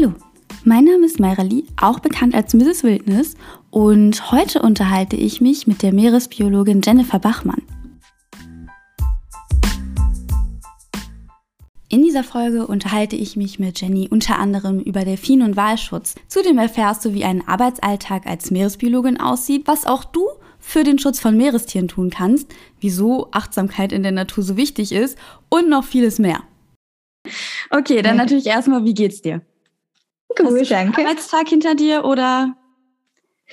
Hallo, mein Name ist Mayra auch bekannt als Mrs. Wildnis und heute unterhalte ich mich mit der Meeresbiologin Jennifer Bachmann. In dieser Folge unterhalte ich mich mit Jenny unter anderem über Delfin- und Walschutz. Zudem erfährst du, wie ein Arbeitsalltag als Meeresbiologin aussieht, was auch du für den Schutz von Meerestieren tun kannst, wieso Achtsamkeit in der Natur so wichtig ist und noch vieles mehr. Okay, dann natürlich erstmal, wie geht's dir? Du danke. Arbeitstag hinter dir oder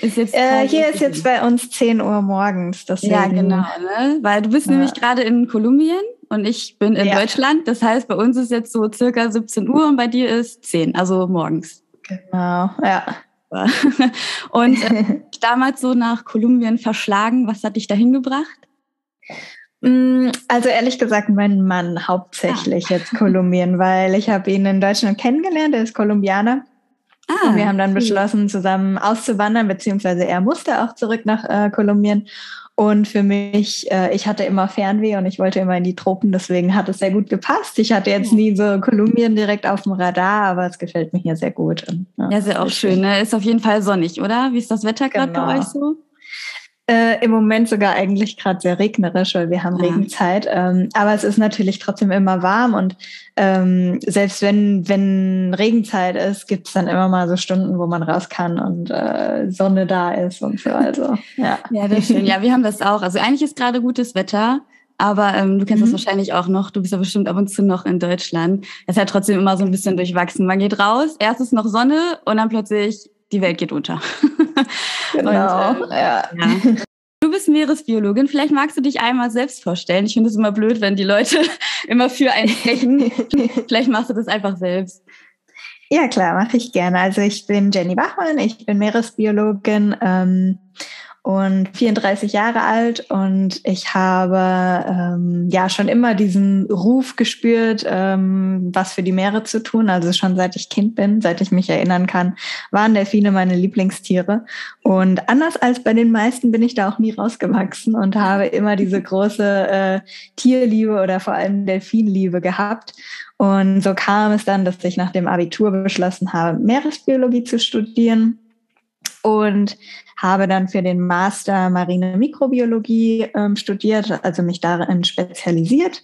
ist jetzt äh, hier ist jetzt bei uns 10 Uhr morgens. Deswegen. Ja, genau. Ne? Weil du bist ja. nämlich gerade in Kolumbien und ich bin in ja. Deutschland. Das heißt, bei uns ist jetzt so circa 17 Uhr und bei dir ist 10, also morgens. Genau, ja. Und äh, damals so nach Kolumbien verschlagen, was hat dich dahin gebracht? Mm, also ehrlich gesagt, mein Mann hauptsächlich ah. jetzt Kolumbien, weil ich habe ihn in Deutschland kennengelernt, er ist Kolumbianer. Ah, und wir haben dann beschlossen, zusammen auszuwandern, beziehungsweise er musste auch zurück nach äh, Kolumbien. Und für mich, äh, ich hatte immer Fernweh und ich wollte immer in die Tropen, deswegen hat es sehr gut gepasst. Ich hatte jetzt nie so Kolumbien direkt auf dem Radar, aber es gefällt mir hier sehr gut. Und, ja, ja, ist ja auch schön. Ne? Ist auf jeden Fall sonnig, oder? Wie ist das Wetter gerade genau. bei euch so? Äh, Im Moment sogar eigentlich gerade sehr regnerisch, weil wir haben ja. Regenzeit. Ähm, aber es ist natürlich trotzdem immer warm und ähm, selbst wenn, wenn Regenzeit ist, gibt es dann immer mal so Stunden, wo man raus kann und äh, Sonne da ist und so. Also, ja. ja, das ist schön. Ja, wir haben das auch. Also eigentlich ist gerade gutes Wetter. Aber ähm, du kennst mhm. das wahrscheinlich auch noch. Du bist ja bestimmt ab und zu noch in Deutschland. Es ist ja trotzdem immer so ein bisschen durchwachsen. Man geht raus, erst ist noch Sonne und dann plötzlich die Welt geht unter. Genau, und, äh, ja. ja. Du bist Meeresbiologin. Vielleicht magst du dich einmal selbst vorstellen. Ich finde es immer blöd, wenn die Leute immer für einen sprechen. Vielleicht machst du das einfach selbst. Ja, klar, mache ich gerne. Also ich bin Jenny Bachmann, ich bin Meeresbiologin. Ähm, und 34 Jahre alt und ich habe ähm, ja schon immer diesen Ruf gespürt, ähm, was für die Meere zu tun. Also schon seit ich Kind bin, seit ich mich erinnern kann, waren Delfine meine Lieblingstiere. Und anders als bei den meisten bin ich da auch nie rausgewachsen und habe immer diese große äh, Tierliebe oder vor allem Delfinliebe gehabt. Und so kam es dann, dass ich nach dem Abitur beschlossen habe, Meeresbiologie zu studieren. Und habe dann für den Master Marine Mikrobiologie ähm, studiert, also mich darin spezialisiert.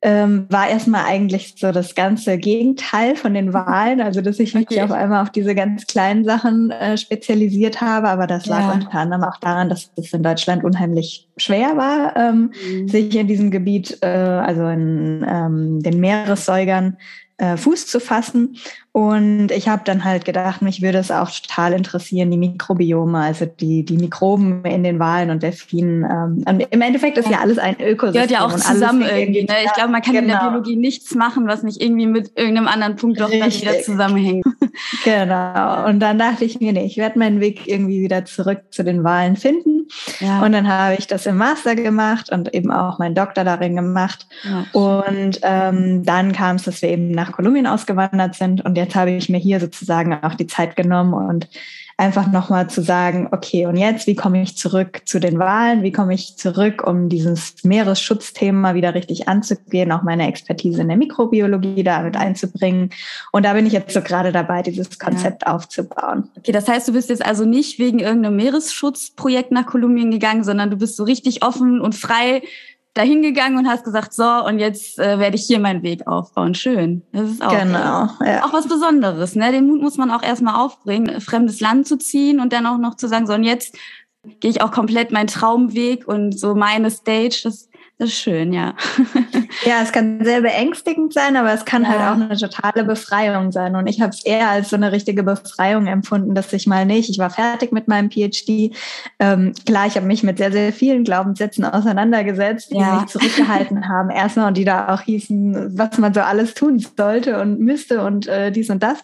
Ähm, war erstmal eigentlich so das ganze Gegenteil von den Wahlen, also dass ich mich okay. auf einmal auf diese ganz kleinen Sachen äh, spezialisiert habe, aber das lag ja. unter anderem auch daran, dass es in Deutschland unheimlich schwer war, ähm, mhm. sich in diesem Gebiet, äh, also in ähm, den Meeressäugern, äh, Fuß zu fassen. Und ich habe dann halt gedacht, mich würde es auch total interessieren, die Mikrobiome, also die, die Mikroben in den Walen und Delfinen. Ähm, Im Endeffekt ist ja. alles ein Ökosystem. Gehört ja auch zusammen irgendwie. Ne? Ich glaube, man kann genau. in der genau. Biologie nichts machen, was nicht irgendwie mit irgendeinem anderen Punkt doch dann wieder zusammenhängt. Genau. Und dann dachte ich mir, nee, ich werde meinen Weg irgendwie wieder zurück zu den Walen finden. Ja. Und dann habe ich das im Master gemacht und eben auch meinen Doktor darin gemacht. Ja, und ähm, dann kam es, dass wir eben nach Kolumbien ausgewandert sind und jetzt jetzt habe ich mir hier sozusagen auch die Zeit genommen und einfach nochmal zu sagen, okay, und jetzt, wie komme ich zurück zu den Wahlen? Wie komme ich zurück, um dieses Meeresschutzthema wieder richtig anzugehen, auch meine Expertise in der Mikrobiologie damit einzubringen. Und da bin ich jetzt so gerade dabei, dieses Konzept ja. aufzubauen. Okay, das heißt, du bist jetzt also nicht wegen irgendeinem Meeresschutzprojekt nach Kolumbien gegangen, sondern du bist so richtig offen und frei dahingegangen und hast gesagt, so, und jetzt äh, werde ich hier meinen Weg aufbauen. Schön. Das ist auch, genau, ja. auch was Besonderes. Ne? Den Mut muss man auch erstmal aufbringen, fremdes Land zu ziehen und dann auch noch zu sagen, so, und jetzt gehe ich auch komplett meinen Traumweg und so meine Stage. Das das ist schön, ja. ja, es kann sehr beängstigend sein, aber es kann halt ja. halt auch eine totale Befreiung sein. Und ich habe es eher als so eine richtige Befreiung empfunden, dass ich mal nicht, ich war fertig mit meinem PhD. Ähm, klar, ich habe mich mit sehr, sehr vielen Glaubenssätzen auseinandergesetzt, die ja. mich zurückgehalten haben. Erstmal und die da auch hießen, was man so alles tun sollte und müsste und äh, dies und das.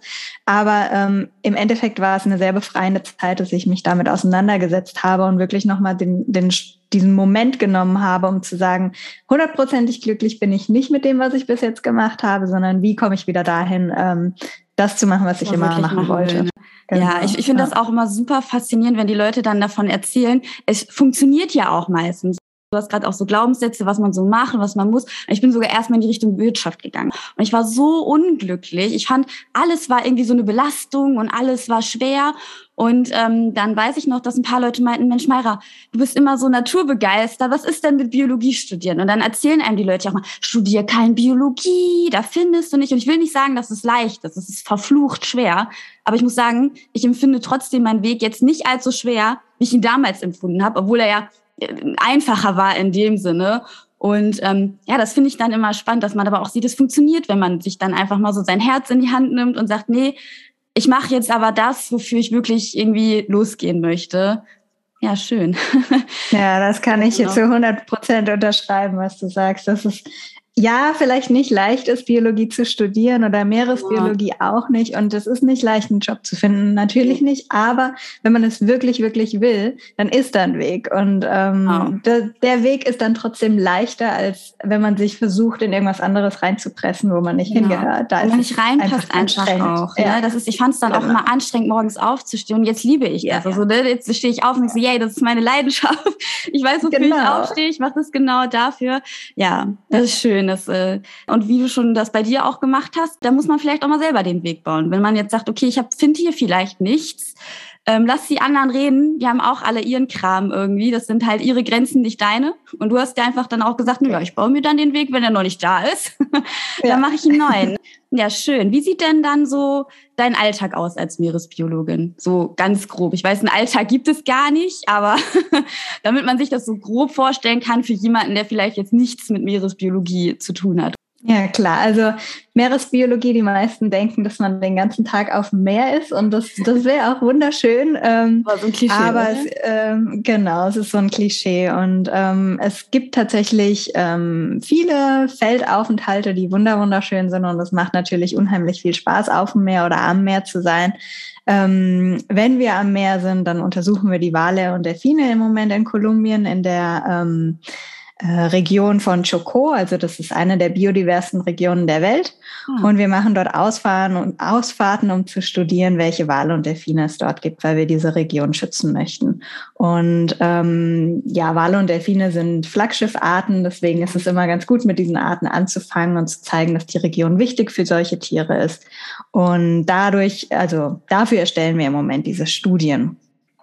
Aber ähm, im Endeffekt war es eine sehr befreiende Zeit, dass ich mich damit auseinandergesetzt habe und wirklich nochmal den, den diesen Moment genommen habe, um zu sagen, hundertprozentig glücklich bin ich nicht mit dem, was ich bis jetzt gemacht habe, sondern wie komme ich wieder dahin, ähm, das zu machen, was ich immer machen, machen wollte. Will, ne? genau. Ja, ich, ich finde ja. das auch immer super faszinierend, wenn die Leute dann davon erzählen. Es funktioniert ja auch meistens. Du hast gerade auch so Glaubenssätze, was man so macht und was man muss. Ich bin sogar erstmal in die Richtung Wirtschaft gegangen. Und ich war so unglücklich. Ich fand, alles war irgendwie so eine Belastung und alles war schwer. Und ähm, dann weiß ich noch, dass ein paar Leute meinten, Mensch, Mayra, du bist immer so naturbegeistert. Was ist denn mit Biologie studieren? Und dann erzählen einem die Leute auch mal, studier kein Biologie, da findest du nicht. Und ich will nicht sagen, dass es leicht ist. Es ist verflucht schwer. Aber ich muss sagen, ich empfinde trotzdem meinen Weg jetzt nicht allzu schwer, wie ich ihn damals empfunden habe, obwohl er ja äh, einfacher war in dem Sinne. Und ähm, ja, das finde ich dann immer spannend, dass man aber auch sieht, es funktioniert, wenn man sich dann einfach mal so sein Herz in die Hand nimmt und sagt, nee, ich mache jetzt aber das, wofür ich wirklich irgendwie losgehen möchte. Ja, schön. Ja, das kann ich genau. zu 100 Prozent unterschreiben, was du sagst. Das ist ja, vielleicht nicht leicht ist, Biologie zu studieren oder Meeresbiologie ja. auch nicht. Und es ist nicht leicht, einen Job zu finden. Natürlich nicht. Aber wenn man es wirklich, wirklich will, dann ist da ein Weg. Und ähm, ja. der, der, Weg ist dann trotzdem leichter, als wenn man sich versucht, in irgendwas anderes reinzupressen, wo man nicht. Genau. hingehört. Da wenn man nicht reinpasst einfach, einfach auch. Ja. Ne? Das ist, ich fand es dann genau. auch immer anstrengend, morgens aufzustehen. Und jetzt liebe ich es. Also ne, jetzt stehe ich auf und so, yay, das ist meine Leidenschaft. Ich weiß, wofür genau. ich aufstehe. Ich mache das genau dafür. Ja, das ist schön schön. Äh, und wie du schon das bei dir auch gemacht hast, da muss man vielleicht auch mal selber den Weg bauen. Wenn man jetzt sagt, okay, ich finde hier vielleicht nichts, ähm, lass die anderen reden, die haben auch alle ihren Kram irgendwie. Das sind halt ihre Grenzen, nicht deine. Und du hast ja einfach dann auch gesagt, ja, ich baue mir dann den Weg, wenn er noch nicht da ist. dann ja. mache ich einen neuen. Ja, schön. Wie sieht denn dann so dein Alltag aus als Meeresbiologin? So ganz grob. Ich weiß, einen Alltag gibt es gar nicht, aber damit man sich das so grob vorstellen kann für jemanden, der vielleicht jetzt nichts mit Meeresbiologie zu tun hat. Ja, klar. Also Meeresbiologie, die meisten denken, dass man den ganzen Tag auf dem Meer ist und das, das wäre auch wunderschön. Ähm, so ein Klischee, aber es, ähm, genau, es ist so ein Klischee. Und ähm, es gibt tatsächlich ähm, viele Feldaufenthalte, die wunderschön sind und es macht natürlich unheimlich viel Spaß, auf dem Meer oder am Meer zu sein. Ähm, wenn wir am Meer sind, dann untersuchen wir die Wale und Delfine im Moment in Kolumbien in der ähm, äh, Region von Chocó, also das ist eine der biodiversen Regionen der Welt. Hm. Und wir machen dort Ausfahrten, und Ausfahrten, um zu studieren, welche Wale und Delfine es dort gibt, weil wir diese Region schützen möchten. Und ähm, ja, Wale und Delfine sind Flaggschiffarten, deswegen ist es immer ganz gut, mit diesen Arten anzufangen und zu zeigen, dass die Region wichtig für solche Tiere ist. Und dadurch, also dafür erstellen wir im Moment diese Studien.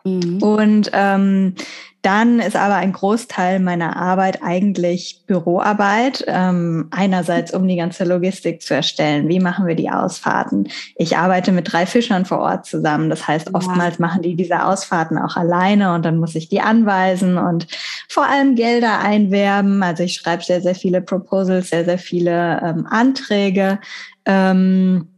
Mhm. Und ähm, dann ist aber ein Großteil meiner Arbeit eigentlich Büroarbeit. Ähm, einerseits, um die ganze Logistik zu erstellen. Wie machen wir die Ausfahrten? Ich arbeite mit drei Fischern vor Ort zusammen. Das heißt, oftmals machen die diese Ausfahrten auch alleine und dann muss ich die anweisen und vor allem Gelder einwerben. Also ich schreibe sehr, sehr viele Proposals, sehr, sehr viele ähm, Anträge. Ähm,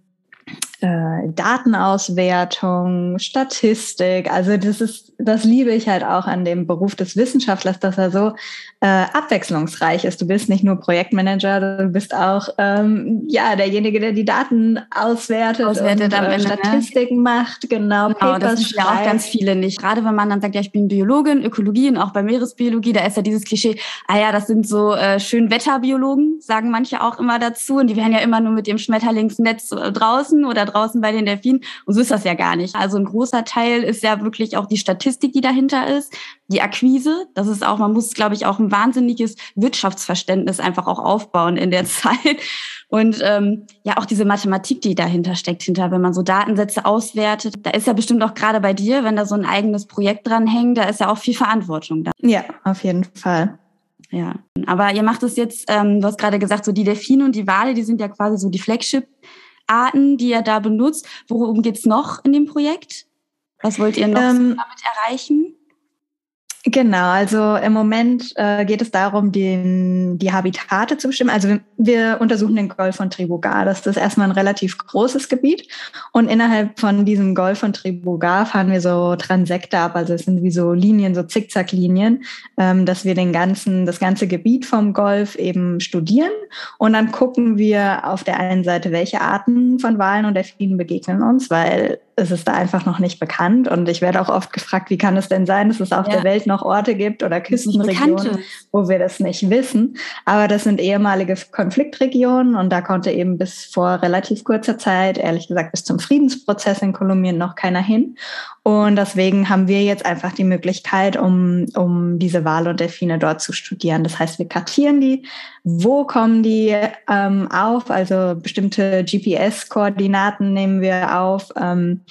äh, Datenauswertung, Statistik. Also das ist, das liebe ich halt auch an dem Beruf des Wissenschaftlers, dass er so äh, abwechslungsreich ist. Du bist nicht nur Projektmanager, du bist auch ähm, ja derjenige, der die Daten auswertet, auswertet und äh, ne? Statistiken ne? macht, genau. Genau, Papers das sind ja auch ganz viele nicht. Gerade wenn man dann sagt, ja, ich bin Biologin, Ökologie und auch bei Meeresbiologie, da ist ja dieses Klischee, ah ja, das sind so äh, schön Wetterbiologen, sagen manche auch immer dazu. Und die werden ja immer nur mit dem Schmetterlingsnetz äh, draußen oder draußen bei den Delfinen. Und so ist das ja gar nicht. Also ein großer Teil ist ja wirklich auch die Statistik, die dahinter ist, die Akquise. Das ist auch, man muss, glaube ich, auch ein wahnsinniges Wirtschaftsverständnis einfach auch aufbauen in der Zeit. Und ähm, ja, auch diese Mathematik, die dahinter steckt, hinter, wenn man so Datensätze auswertet. Da ist ja bestimmt auch gerade bei dir, wenn da so ein eigenes Projekt dran hängt, da ist ja auch viel Verantwortung da. Ja, auf jeden Fall. Ja, aber ihr macht es jetzt, ähm, du hast gerade gesagt, so die Delfine und die Wale, die sind ja quasi so die Flagship-Arten, die ihr da benutzt. Worum geht's noch in dem Projekt? Was wollt ihr noch ähm, damit erreichen? Genau, also im Moment äh, geht es darum, den, die Habitate zu bestimmen. Also wir, wir untersuchen den Golf von Tribugar. Das ist erstmal ein relativ großes Gebiet. Und innerhalb von diesem Golf von Tribugar fahren wir so Transekte ab. Also es sind wie so Linien, so Zickzacklinien, ähm, dass wir den ganzen, das ganze Gebiet vom Golf eben studieren. Und dann gucken wir auf der einen Seite, welche Arten von Walen und Delfinen begegnen uns, weil es ist da einfach noch nicht bekannt. Und ich werde auch oft gefragt, wie kann es denn sein, dass es auf ja. der Welt noch noch Orte gibt oder Küstenregionen, wo wir das nicht wissen. Aber das sind ehemalige Konfliktregionen und da konnte eben bis vor relativ kurzer Zeit, ehrlich gesagt bis zum Friedensprozess in Kolumbien noch keiner hin. Und deswegen haben wir jetzt einfach die Möglichkeit, um, um diese Wale und Delfine dort zu studieren. Das heißt, wir kartieren die. Wo kommen die ähm, auf? Also bestimmte GPS-Koordinaten nehmen wir auf. Ähm,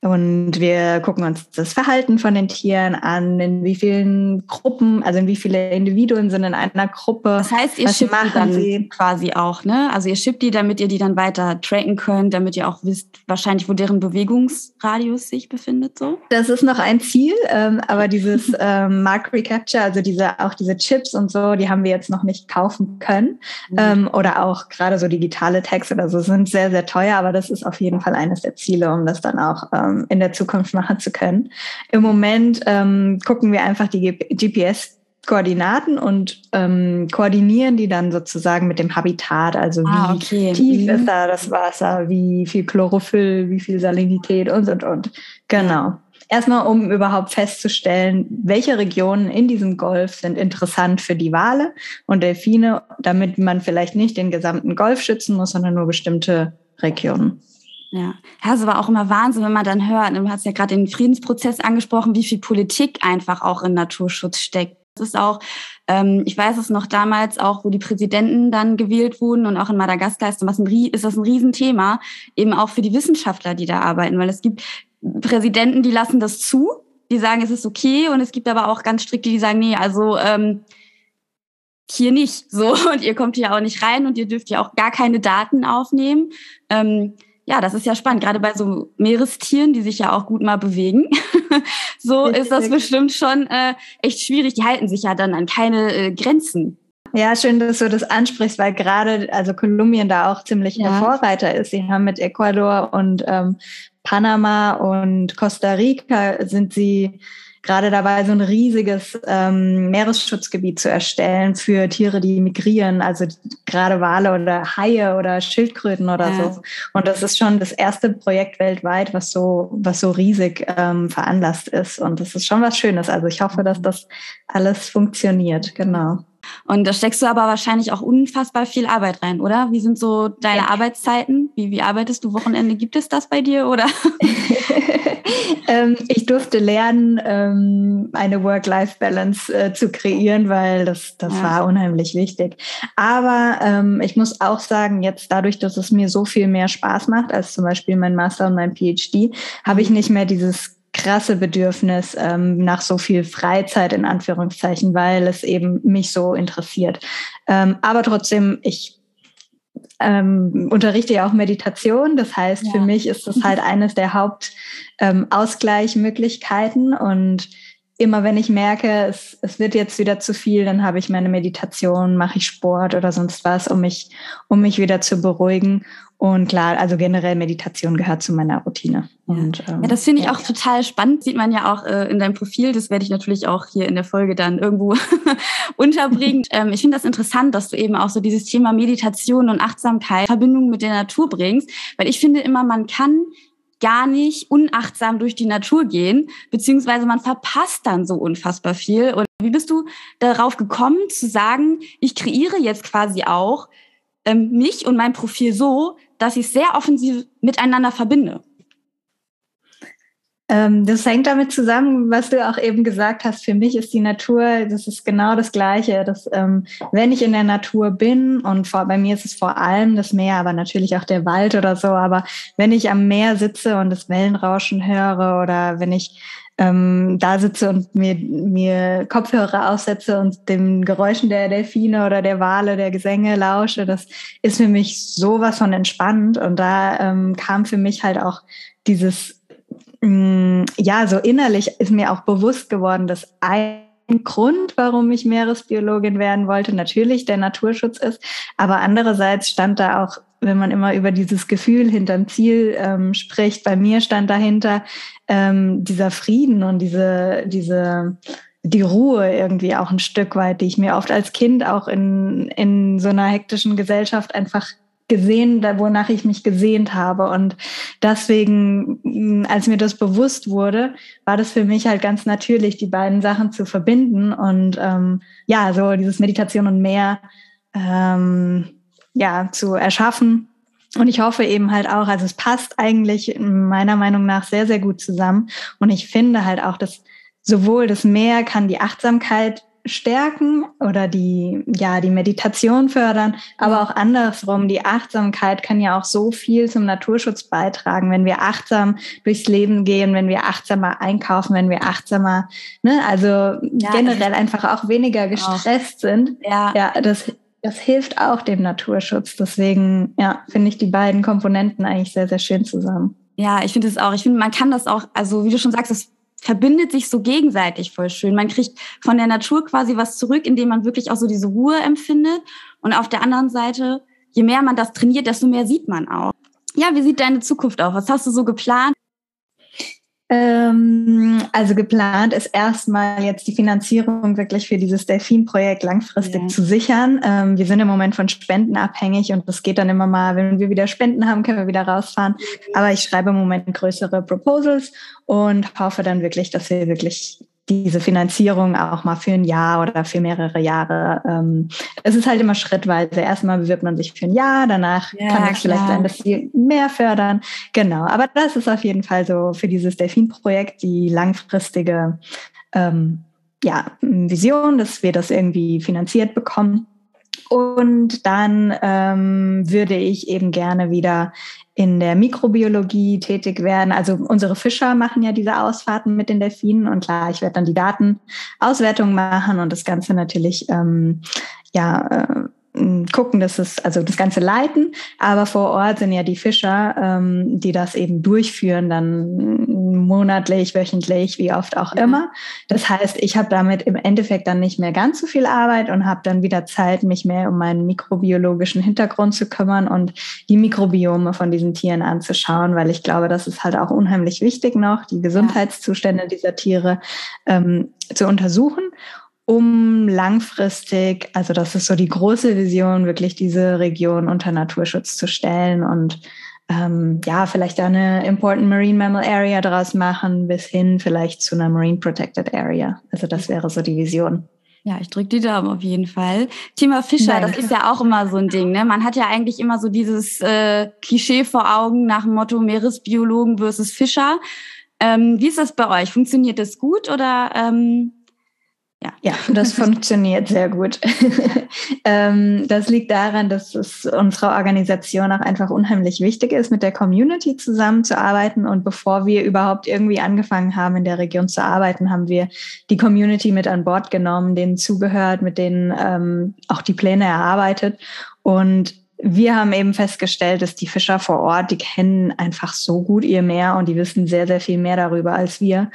und wir gucken uns das Verhalten von den Tieren an, in wie vielen Gruppen, also in wie viele Individuen sind in einer Gruppe. Das heißt, ihr schippt die dann sie? quasi auch, ne? Also ihr schippt die, damit ihr die dann weiter tracken könnt, damit ihr auch wisst, wahrscheinlich, wo deren Bewegungsradius sich befindet, so? Das ist noch ein Ziel, ähm, aber dieses ähm, Mark Recapture, also diese, auch diese Chips und so, die haben wir jetzt noch nicht kaufen können. Mhm. Ähm, oder auch gerade so digitale Tags oder so sind sehr, sehr teuer, aber das ist auf jeden Fall eines der Ziele, um das dann auch ähm, in der Zukunft machen zu können. Im Moment ähm, gucken wir einfach die GPS Koordinaten und ähm, koordinieren die dann sozusagen mit dem Habitat. Also wie ah, okay. tief mhm. ist da das Wasser, wie viel Chlorophyll, wie viel Salinität und und und. Genau. Erstmal, um überhaupt festzustellen, welche Regionen in diesem Golf sind interessant für die Wale und Delfine, damit man vielleicht nicht den gesamten Golf schützen muss, sondern nur bestimmte Regionen. Ja, es war auch immer Wahnsinn, wenn man dann hört, du hast ja gerade den Friedensprozess angesprochen, wie viel Politik einfach auch in Naturschutz steckt. Das ist auch, ähm, ich weiß es noch damals auch, wo die Präsidenten dann gewählt wurden und auch in Madagaskar ist das ein, ist das ein Riesenthema, eben auch für die Wissenschaftler, die da arbeiten, weil es gibt Präsidenten, die lassen das zu, die sagen, es ist okay. Und es gibt aber auch ganz strikte, die sagen, nee, also ähm, hier nicht. So. Und ihr kommt hier auch nicht rein und ihr dürft ja auch gar keine Daten aufnehmen. Ähm, ja, das ist ja spannend, gerade bei so Meerestieren, die sich ja auch gut mal bewegen. so ist das bestimmt schon äh, echt schwierig. Die halten sich ja dann an keine äh, Grenzen. Ja, schön, dass du das ansprichst, weil gerade also Kolumbien da auch ziemlich ja. der Vorreiter ist. Sie haben mit Ecuador und ähm, Panama und Costa Rica sind sie gerade dabei, so ein riesiges ähm, Meeresschutzgebiet zu erstellen für Tiere, die migrieren, also gerade Wale oder Haie oder Schildkröten oder ja. so. Und das ist schon das erste Projekt weltweit, was so, was so riesig ähm, veranlasst ist. Und das ist schon was Schönes. Also ich hoffe, dass das alles funktioniert. Genau. Und da steckst du aber wahrscheinlich auch unfassbar viel Arbeit rein, oder? Wie sind so deine ja. Arbeitszeiten? Wie, wie arbeitest du Wochenende? Gibt es das bei dir, oder? ähm, ich durfte lernen, ähm, eine Work-Life-Balance äh, zu kreieren, weil das, das ja. war unheimlich wichtig. Aber ähm, ich muss auch sagen, jetzt dadurch, dass es mir so viel mehr Spaß macht, als zum Beispiel mein Master und mein PhD, habe ich nicht mehr dieses krasse Bedürfnis ähm, nach so viel Freizeit in Anführungszeichen, weil es eben mich so interessiert. Ähm, aber trotzdem, ich ähm, unterrichte ja auch Meditation. Das heißt, ja. für mich ist das halt eines der Hauptausgleichmöglichkeiten ähm, und immer wenn ich merke, es, es wird jetzt wieder zu viel, dann habe ich meine Meditation, mache ich Sport oder sonst was, um mich, um mich wieder zu beruhigen. Und klar, also generell Meditation gehört zu meiner Routine. Und, ähm, ja, das finde ich ja. auch total spannend. Sieht man ja auch äh, in deinem Profil. Das werde ich natürlich auch hier in der Folge dann irgendwo unterbringen. ähm, ich finde das interessant, dass du eben auch so dieses Thema Meditation und Achtsamkeit Verbindung mit der Natur bringst, weil ich finde immer, man kann gar nicht unachtsam durch die Natur gehen, beziehungsweise man verpasst dann so unfassbar viel. Und wie bist du darauf gekommen zu sagen, ich kreiere jetzt quasi auch ähm, mich und mein Profil so, dass ich es sehr offensiv miteinander verbinde? Ähm, das hängt damit zusammen, was du auch eben gesagt hast. Für mich ist die Natur, das ist genau das Gleiche. Dass, ähm, wenn ich in der Natur bin, und vor, bei mir ist es vor allem das Meer, aber natürlich auch der Wald oder so, aber wenn ich am Meer sitze und das Wellenrauschen höre oder wenn ich ähm, da sitze und mir, mir Kopfhörer aufsetze und dem Geräuschen der Delfine oder der Wale, der Gesänge lausche, das ist für mich sowas von entspannt. Und da ähm, kam für mich halt auch dieses Mm, ja, so innerlich ist mir auch bewusst geworden, dass ein Grund, warum ich Meeresbiologin werden wollte, natürlich der Naturschutz ist, aber andererseits stand da auch, wenn man immer über dieses Gefühl hinterm Ziel ähm, spricht, bei mir stand dahinter ähm, dieser Frieden und diese, diese die Ruhe irgendwie auch ein Stück weit, die ich mir oft als Kind auch in, in so einer hektischen Gesellschaft einfach gesehen, wonach ich mich gesehnt habe. Und deswegen, als mir das bewusst wurde, war das für mich halt ganz natürlich, die beiden Sachen zu verbinden und ähm, ja, so dieses Meditation und mehr ähm, ja zu erschaffen. Und ich hoffe eben halt auch, also es passt eigentlich meiner Meinung nach sehr, sehr gut zusammen. Und ich finde halt auch, dass sowohl das Meer kann die Achtsamkeit stärken oder die, ja, die Meditation fördern, aber auch andersrum. Die Achtsamkeit kann ja auch so viel zum Naturschutz beitragen, wenn wir achtsam durchs Leben gehen, wenn wir achtsamer einkaufen, wenn wir achtsamer, ne, also ja, generell einfach auch weniger gestresst auch. sind. Ja, ja das, das hilft auch dem Naturschutz. Deswegen, ja, finde ich die beiden Komponenten eigentlich sehr, sehr schön zusammen. Ja, ich finde es auch. Ich finde, man kann das auch, also wie du schon sagst, das verbindet sich so gegenseitig voll schön. Man kriegt von der Natur quasi was zurück, indem man wirklich auch so diese Ruhe empfindet. Und auf der anderen Seite, je mehr man das trainiert, desto mehr sieht man auch. Ja, wie sieht deine Zukunft aus? Was hast du so geplant? Ähm, also geplant ist erstmal jetzt die Finanzierung wirklich für dieses Delfin-Projekt langfristig ja. zu sichern. Ähm, wir sind im Moment von Spenden abhängig und das geht dann immer mal, wenn wir wieder Spenden haben, können wir wieder rausfahren. Aber ich schreibe im Moment größere Proposals und hoffe dann wirklich, dass wir wirklich diese Finanzierung auch mal für ein Jahr oder für mehrere Jahre. Ähm, es ist halt immer schrittweise. Erstmal bewirbt man sich für ein Jahr, danach ja, kann es vielleicht sein, dass sie mehr fördern. Genau, aber das ist auf jeden Fall so für dieses Delfin-Projekt die langfristige ähm, ja, Vision, dass wir das irgendwie finanziert bekommen. Und dann ähm, würde ich eben gerne wieder in der Mikrobiologie tätig werden. Also unsere Fischer machen ja diese Ausfahrten mit den Delfinen und klar, ich werde dann die Datenauswertung machen und das Ganze natürlich ähm, ja äh, gucken, dass es, also das Ganze leiten, aber vor Ort sind ja die Fischer, ähm, die das eben durchführen, dann monatlich, wöchentlich, wie oft auch ja. immer. Das heißt, ich habe damit im Endeffekt dann nicht mehr ganz so viel Arbeit und habe dann wieder Zeit, mich mehr um meinen mikrobiologischen Hintergrund zu kümmern und die Mikrobiome von diesen Tieren anzuschauen, weil ich glaube, das ist halt auch unheimlich wichtig noch, die Gesundheitszustände dieser Tiere ähm, zu untersuchen um langfristig, also das ist so die große Vision, wirklich diese Region unter Naturschutz zu stellen und ähm, ja, vielleicht eine Important Marine Mammal Area daraus machen, bis hin vielleicht zu einer Marine Protected Area. Also das wäre so die Vision. Ja, ich drücke die Daumen auf jeden Fall. Thema Fischer, Danke. das ist ja auch immer so ein Ding. Ne? Man hat ja eigentlich immer so dieses äh, Klischee vor Augen nach dem Motto Meeresbiologen versus Fischer. Ähm, wie ist das bei euch? Funktioniert das gut oder ähm, ja. ja, das funktioniert sehr gut. ähm, das liegt daran, dass es unserer Organisation auch einfach unheimlich wichtig ist, mit der Community zusammenzuarbeiten. Und bevor wir überhaupt irgendwie angefangen haben, in der Region zu arbeiten, haben wir die Community mit an Bord genommen, denen zugehört, mit denen ähm, auch die Pläne erarbeitet. Und wir haben eben festgestellt, dass die Fischer vor Ort, die kennen einfach so gut ihr Meer und die wissen sehr, sehr viel mehr darüber als wir.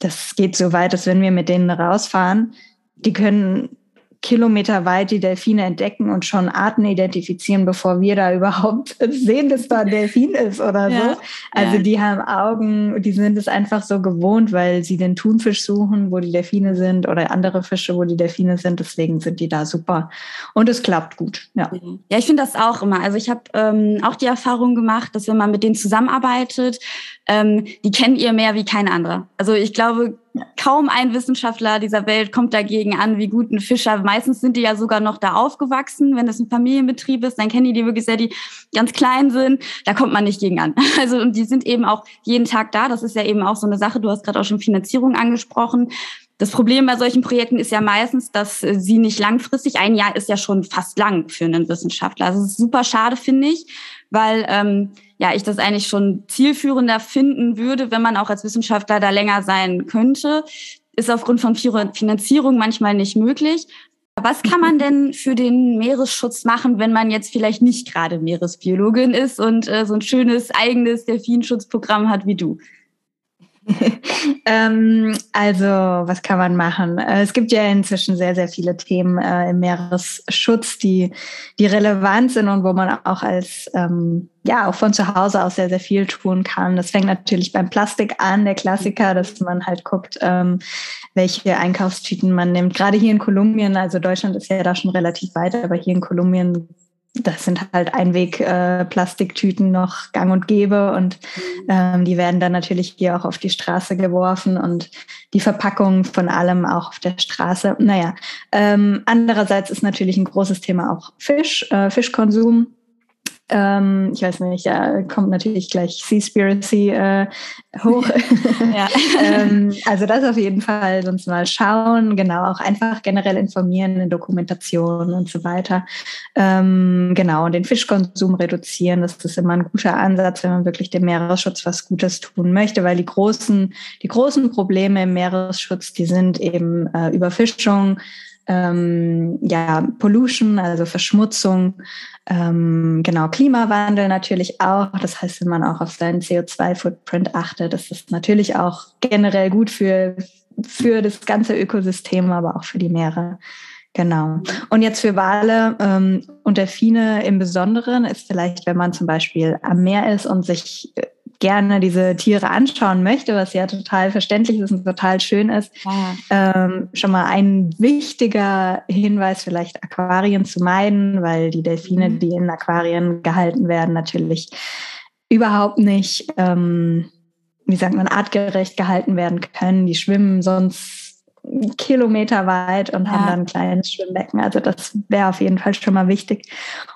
Das geht so weit, dass wenn wir mit denen rausfahren, die können kilometerweit die Delfine entdecken und schon Arten identifizieren, bevor wir da überhaupt sehen, dass da ein Delfin ist oder ja, so. Also ja. die haben Augen, die sind es einfach so gewohnt, weil sie den Thunfisch suchen, wo die Delfine sind oder andere Fische, wo die Delfine sind. Deswegen sind die da super. Und es klappt gut. Ja, ja ich finde das auch immer. Also ich habe ähm, auch die Erfahrung gemacht, dass wenn man mit denen zusammenarbeitet, ähm, die kennen ihr mehr wie kein anderer. Also ich glaube, kaum ein Wissenschaftler dieser Welt kommt dagegen an, wie gut ein Fischer. Meistens sind die ja sogar noch da aufgewachsen. Wenn es ein Familienbetrieb ist, dann kennen die die wirklich sehr, die ganz klein sind. Da kommt man nicht gegen an. Also, und die sind eben auch jeden Tag da. Das ist ja eben auch so eine Sache. Du hast gerade auch schon Finanzierung angesprochen. Das Problem bei solchen Projekten ist ja meistens, dass sie nicht langfristig, ein Jahr ist ja schon fast lang für einen Wissenschaftler. Also es ist super schade, finde ich, weil ähm, ja, ich das eigentlich schon zielführender finden würde, wenn man auch als Wissenschaftler da länger sein könnte. Ist aufgrund von Finanzierung manchmal nicht möglich. Was kann man denn für den Meeresschutz machen, wenn man jetzt vielleicht nicht gerade Meeresbiologin ist und äh, so ein schönes eigenes Delfinschutzprogramm hat wie du? ähm, also, was kann man machen? Äh, es gibt ja inzwischen sehr, sehr viele Themen äh, im Meeresschutz, die, die relevant sind und wo man auch als, ähm, ja, auch von zu Hause aus sehr, sehr viel tun kann. Das fängt natürlich beim Plastik an, der Klassiker, dass man halt guckt, ähm, welche Einkaufstüten man nimmt. Gerade hier in Kolumbien, also Deutschland ist ja da schon relativ weit, aber hier in Kolumbien das sind halt Einweg-Plastiktüten äh, noch gang und gäbe und mhm. ähm, die werden dann natürlich hier auch auf die Straße geworfen und die Verpackung von allem auch auf der Straße. Naja, ähm, andererseits ist natürlich ein großes Thema auch Fisch, äh, Fischkonsum. Ähm, ich weiß nicht, ja, kommt natürlich gleich Seaspiracy äh, hoch. ähm, also das auf jeden Fall, sonst mal schauen, genau, auch einfach generell informieren in Dokumentation und so weiter. Ähm, genau, und den Fischkonsum reduzieren, das ist immer ein guter Ansatz, wenn man wirklich dem Meeresschutz was Gutes tun möchte, weil die großen, die großen Probleme im Meeresschutz, die sind eben äh, Überfischung, ähm, ja, Pollution, also Verschmutzung, ähm, genau, Klimawandel natürlich auch. Das heißt, wenn man auch auf seinen CO2-Footprint achtet, ist das natürlich auch generell gut für, für das ganze Ökosystem, aber auch für die Meere. Genau. Und jetzt für Wale ähm, und Delfine im Besonderen ist vielleicht, wenn man zum Beispiel am Meer ist und sich äh, gerne diese Tiere anschauen möchte, was ja total verständlich ist und total schön ist, ja. ähm, schon mal ein wichtiger Hinweis, vielleicht Aquarien zu meiden, weil die Delfine, mhm. die in Aquarien gehalten werden, natürlich überhaupt nicht, ähm, wie sagt man, artgerecht gehalten werden können. Die schwimmen sonst Kilometer weit und ja. haben dann ein kleines Schwimmbecken. Also das wäre auf jeden Fall schon mal wichtig.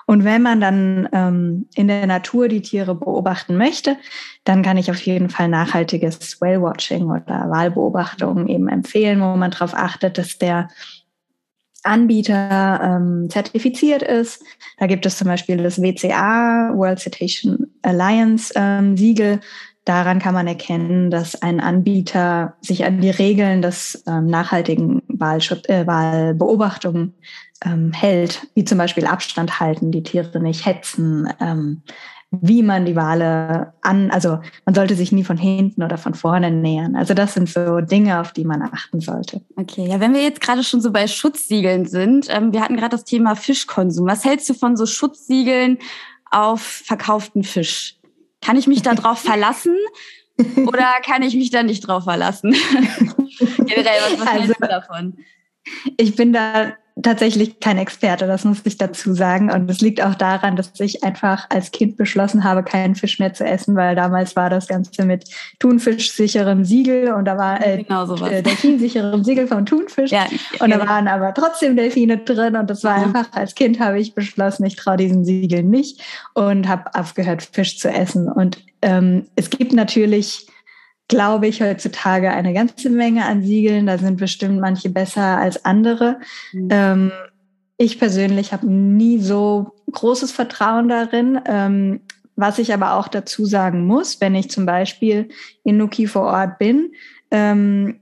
Und wenn man dann ähm, in der Natur die Tiere beobachten möchte, dann kann ich auf jeden Fall nachhaltiges Whale-Watching oder Wahlbeobachtung eben empfehlen, wo man darauf achtet, dass der Anbieter ähm, zertifiziert ist. Da gibt es zum Beispiel das WCA, World Citation Alliance ähm, Siegel, Daran kann man erkennen, dass ein Anbieter sich an die Regeln des ähm, nachhaltigen Wahlschutz, äh, Wahlbeobachtung ähm, hält, wie zum Beispiel Abstand halten, die Tiere nicht hetzen, ähm, wie man die Wale an, also man sollte sich nie von hinten oder von vorne nähern. Also das sind so Dinge, auf die man achten sollte. Okay, ja, wenn wir jetzt gerade schon so bei Schutzsiegeln sind, ähm, wir hatten gerade das Thema Fischkonsum. Was hältst du von so Schutzsiegeln auf verkauften Fisch? Kann ich mich darauf verlassen oder kann ich mich da nicht drauf verlassen? Generell, was, was also, du davon? Ich bin da tatsächlich kein Experte, das muss ich dazu sagen. Und es liegt auch daran, dass ich einfach als Kind beschlossen habe, keinen Fisch mehr zu essen, weil damals war das Ganze mit Thunfisch-sicherem Siegel und da war äh, genau äh, Delfinsicherem Siegel von Thunfisch. Ja, und genau. da waren aber trotzdem Delfine drin und das war ja. einfach, als Kind habe ich beschlossen, ich traue diesen Siegel nicht und habe aufgehört, Fisch zu essen. Und ähm, es gibt natürlich glaube ich, heutzutage eine ganze Menge an Siegeln. Da sind bestimmt manche besser als andere. Mhm. Ähm, ich persönlich habe nie so großes Vertrauen darin. Ähm, was ich aber auch dazu sagen muss, wenn ich zum Beispiel in Nuki vor Ort bin, ähm,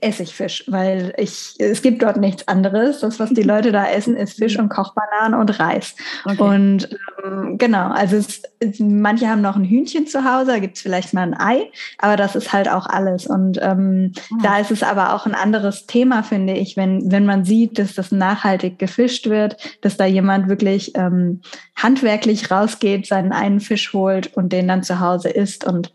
esse ich Fisch, weil ich, es gibt dort nichts anderes. Das, was die Leute da essen, ist Fisch und Kochbananen und Reis. Okay. Und ähm, genau, also es, manche haben noch ein Hühnchen zu Hause, da gibt es vielleicht mal ein Ei, aber das ist halt auch alles. Und ähm, mhm. da ist es aber auch ein anderes Thema, finde ich, wenn, wenn man sieht, dass das nachhaltig gefischt wird, dass da jemand wirklich ähm, handwerklich rausgeht, seinen einen Fisch holt und den dann zu Hause isst und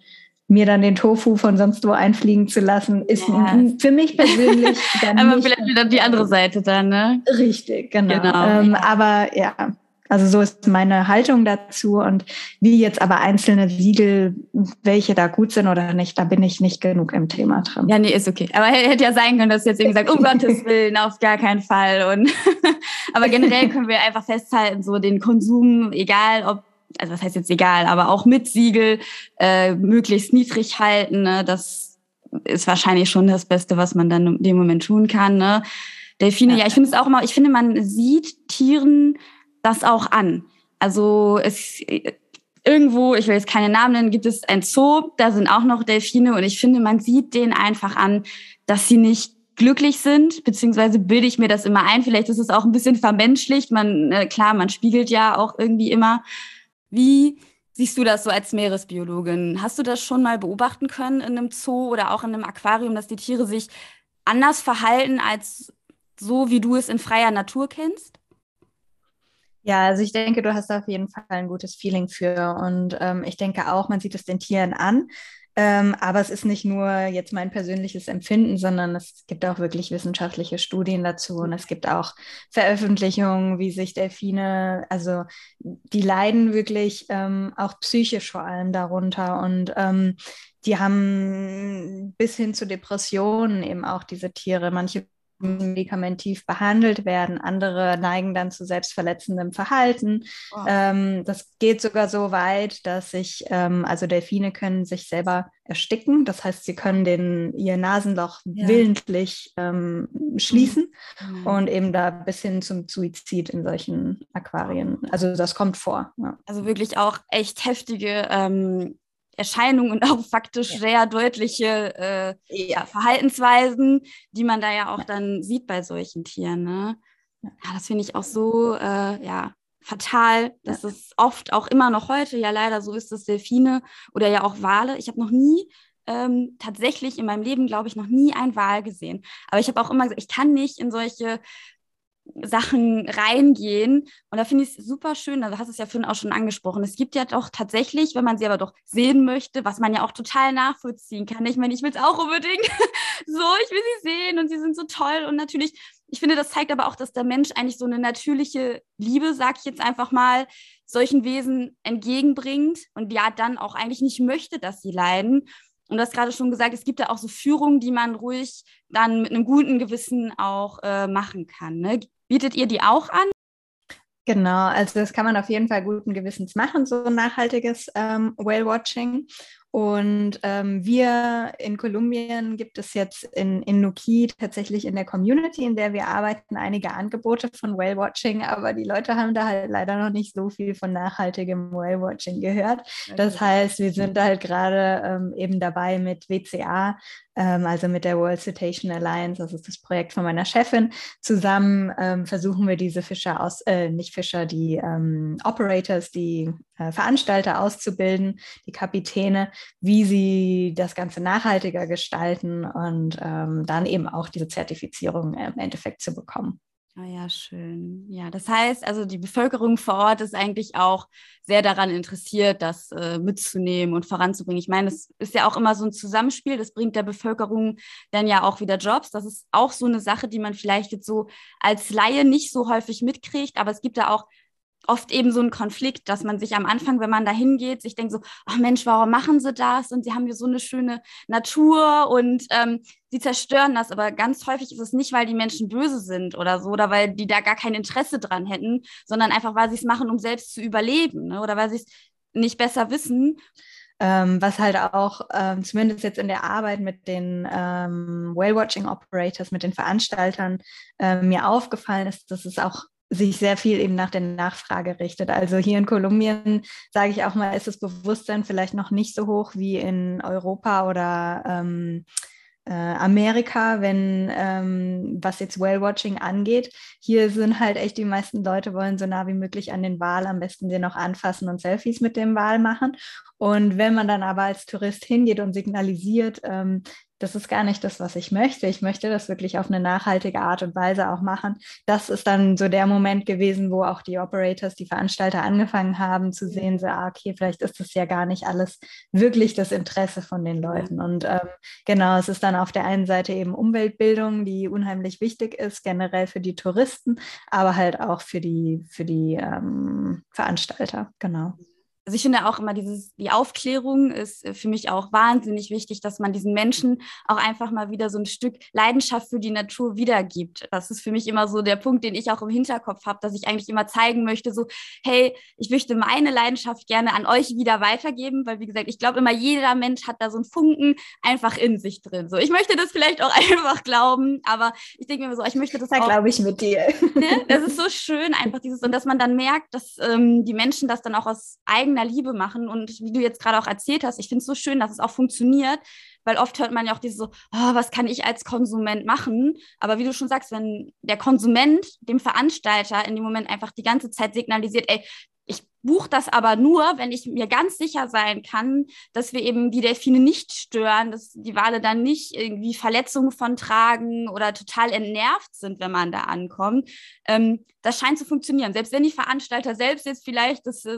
mir dann den Tofu von sonst wo einfliegen zu lassen, ist ja. für mich persönlich dann Aber vielleicht wieder die andere Seite dann, ne? Richtig, genau. genau. Ähm, aber ja, also so ist meine Haltung dazu und wie jetzt aber einzelne Siegel, welche da gut sind oder nicht, da bin ich nicht genug im Thema drin. Ja, nee, ist okay. Aber hätte ja sein können, dass du jetzt irgendwie sagst, um Gottes Willen, auf gar keinen Fall. Und aber generell können wir einfach festhalten, so den Konsum, egal ob also was heißt jetzt egal, aber auch mit Siegel äh, möglichst niedrig halten. Ne? Das ist wahrscheinlich schon das Beste, was man dann in dem Moment tun kann. Ne? Delfine, ja, ja ich finde es auch immer, ich finde, man sieht Tieren das auch an. Also es irgendwo, ich will jetzt keine Namen nennen, gibt es ein Zoo, da sind auch noch Delfine und ich finde, man sieht denen einfach an, dass sie nicht glücklich sind, beziehungsweise bilde ich mir das immer ein. Vielleicht ist es auch ein bisschen vermenschlicht. Man, äh, klar, man spiegelt ja auch irgendwie immer. Wie siehst du das so als Meeresbiologin? Hast du das schon mal beobachten können in einem Zoo oder auch in einem Aquarium, dass die Tiere sich anders verhalten als so, wie du es in freier Natur kennst? Ja, also ich denke, du hast auf jeden Fall ein gutes Feeling für. Und ähm, ich denke auch, man sieht es den Tieren an. Ähm, aber es ist nicht nur jetzt mein persönliches Empfinden, sondern es gibt auch wirklich wissenschaftliche Studien dazu und es gibt auch Veröffentlichungen, wie sich Delfine, also die leiden wirklich ähm, auch psychisch vor allem darunter und ähm, die haben bis hin zu Depressionen eben auch diese Tiere. Manche medikamentiv behandelt werden. Andere neigen dann zu selbstverletzendem Verhalten. Oh. Ähm, das geht sogar so weit, dass sich, ähm, also Delfine können sich selber ersticken. Das heißt, sie können den, ihr Nasenloch ja. willentlich ähm, schließen mhm. und eben da bis hin zum Suizid in solchen Aquarien. Also das kommt vor. Ja. Also wirklich auch echt heftige ähm, Erscheinungen und auch faktisch ja. sehr deutliche äh, ja. Verhaltensweisen, die man da ja auch dann sieht bei solchen Tieren. Ne? Ja, das finde ich auch so äh, ja, fatal. Das ist oft auch immer noch heute, ja leider so ist es Delfine oder ja auch Wale. Ich habe noch nie ähm, tatsächlich in meinem Leben, glaube ich, noch nie ein Wal gesehen. Aber ich habe auch immer gesagt, ich kann nicht in solche Sachen reingehen. Und da finde ich es super schön, also hast es ja vorhin auch schon angesprochen. Es gibt ja doch tatsächlich, wenn man sie aber doch sehen möchte, was man ja auch total nachvollziehen kann. Ich meine, ich will es auch unbedingt so, ich will sie sehen und sie sind so toll. Und natürlich, ich finde, das zeigt aber auch, dass der Mensch eigentlich so eine natürliche Liebe, sag ich jetzt einfach mal, solchen Wesen entgegenbringt und ja dann auch eigentlich nicht möchte, dass sie leiden. Und du hast gerade schon gesagt, es gibt da auch so Führungen, die man ruhig dann mit einem guten Gewissen auch äh, machen kann. Ne? Bietet ihr die auch an? Genau, also das kann man auf jeden Fall guten Gewissens machen, so nachhaltiges ähm, Whale-Watching. Und ähm, wir in Kolumbien gibt es jetzt in, in Nuki tatsächlich in der Community, in der wir arbeiten, einige Angebote von Whale-Watching, aber die Leute haben da halt leider noch nicht so viel von nachhaltigem Whale-Watching gehört. Das heißt, wir sind halt gerade ähm, eben dabei mit WCA ähm, also mit der World Citation Alliance, das ist das Projekt von meiner Chefin, zusammen ähm, versuchen wir diese Fischer aus, äh, nicht Fischer, die ähm, Operators, die Veranstalter auszubilden, die Kapitäne, wie sie das Ganze nachhaltiger gestalten und ähm, dann eben auch diese Zertifizierung im Endeffekt zu bekommen. Ah ja, schön. Ja, das heißt, also die Bevölkerung vor Ort ist eigentlich auch sehr daran interessiert, das äh, mitzunehmen und voranzubringen. Ich meine, es ist ja auch immer so ein Zusammenspiel, das bringt der Bevölkerung dann ja auch wieder Jobs. Das ist auch so eine Sache, die man vielleicht jetzt so als Laie nicht so häufig mitkriegt, aber es gibt da auch oft eben so ein Konflikt, dass man sich am Anfang, wenn man da hingeht, sich denkt so, ach Mensch, warum machen sie das? Und sie haben hier so eine schöne Natur und ähm, sie zerstören das. Aber ganz häufig ist es nicht, weil die Menschen böse sind oder so, oder weil die da gar kein Interesse dran hätten, sondern einfach, weil sie es machen, um selbst zu überleben ne? oder weil sie es nicht besser wissen. Ähm, was halt auch ähm, zumindest jetzt in der Arbeit mit den ähm, Whale-Watching Operators, mit den Veranstaltern äh, mir aufgefallen ist, dass es auch sich sehr viel eben nach der Nachfrage richtet. Also hier in Kolumbien, sage ich auch mal, ist das Bewusstsein vielleicht noch nicht so hoch wie in Europa oder ähm, äh, Amerika, wenn ähm, was jetzt Whale-Watching angeht. Hier sind halt echt die meisten Leute wollen so nah wie möglich an den Wal, am besten den noch anfassen und Selfies mit dem Wal machen. Und wenn man dann aber als Tourist hingeht und signalisiert, ähm, das ist gar nicht das, was ich möchte. Ich möchte das wirklich auf eine nachhaltige Art und Weise auch machen. Das ist dann so der Moment gewesen, wo auch die Operators, die Veranstalter angefangen haben zu sehen, so, ah, okay, vielleicht ist das ja gar nicht alles wirklich das Interesse von den Leuten. Und ähm, genau, es ist dann auf der einen Seite eben Umweltbildung, die unheimlich wichtig ist, generell für die Touristen, aber halt auch für die, für die ähm, Veranstalter. Genau also ich finde auch immer dieses, die Aufklärung ist äh, für mich auch wahnsinnig wichtig, dass man diesen Menschen auch einfach mal wieder so ein Stück Leidenschaft für die Natur wiedergibt. Das ist für mich immer so der Punkt, den ich auch im Hinterkopf habe, dass ich eigentlich immer zeigen möchte, so, hey, ich möchte meine Leidenschaft gerne an euch wieder weitergeben, weil wie gesagt, ich glaube immer, jeder Mensch hat da so einen Funken einfach in sich drin. So, ich möchte das vielleicht auch einfach glauben, aber ich denke mir immer so, ich möchte das da glaube ich mit dir. Ne? Das ist so schön, einfach dieses, und dass man dann merkt, dass ähm, die Menschen das dann auch aus eigenem eigener Liebe machen. Und wie du jetzt gerade auch erzählt hast, ich finde es so schön, dass es auch funktioniert, weil oft hört man ja auch diese so, oh, was kann ich als Konsument machen? Aber wie du schon sagst, wenn der Konsument dem Veranstalter in dem Moment einfach die ganze Zeit signalisiert, ey, ich buche das aber nur, wenn ich mir ganz sicher sein kann, dass wir eben die Delfine nicht stören, dass die Wale dann nicht irgendwie Verletzungen von tragen oder total entnervt sind, wenn man da ankommt. Ähm, das scheint zu funktionieren. Selbst wenn die Veranstalter selbst jetzt vielleicht das äh,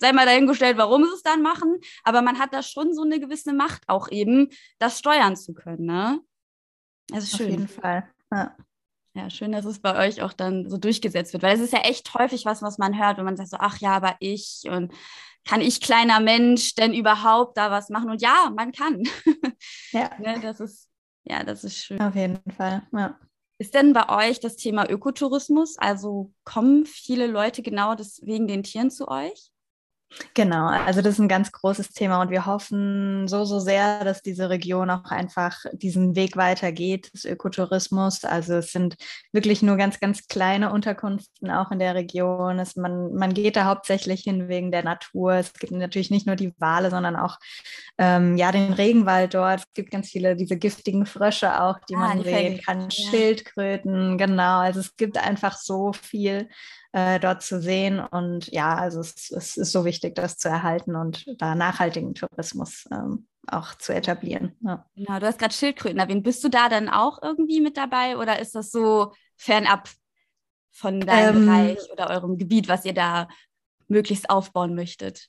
sei mal dahingestellt, warum sie es dann machen, aber man hat da schon so eine gewisse Macht auch eben, das steuern zu können, ne? Das ist schön. Auf jeden Fall, ja. Ja, schön, dass es bei euch auch dann so durchgesetzt wird, weil es ist ja echt häufig was, was man hört, wenn man sagt so, ach ja, aber ich und kann ich kleiner Mensch denn überhaupt da was machen? Und ja, man kann. Ja. ne, das ist, ja, das ist schön. Auf jeden Fall, ja. Ist denn bei euch das Thema Ökotourismus? Also kommen viele Leute genau deswegen den Tieren zu euch? Genau, also das ist ein ganz großes Thema und wir hoffen so, so sehr, dass diese Region auch einfach diesen Weg weitergeht, des Ökotourismus. Also es sind wirklich nur ganz, ganz kleine Unterkünften auch in der Region. Es, man, man geht da hauptsächlich hin wegen der Natur. Es gibt natürlich nicht nur die Wale, sondern auch ähm, ja, den Regenwald dort. Es gibt ganz viele, diese giftigen Frösche auch, die ah, man die sehen kann, ja. Schildkröten, genau. Also es gibt einfach so viel äh, dort zu sehen. Und ja, also es, es, ist so wichtig, das zu erhalten und da nachhaltigen Tourismus ähm, auch zu etablieren. Ja. Genau, du hast gerade Schildkröten erwähnt. Bist du da dann auch irgendwie mit dabei oder ist das so fernab von deinem ähm, Bereich oder eurem Gebiet, was ihr da möglichst aufbauen möchtet?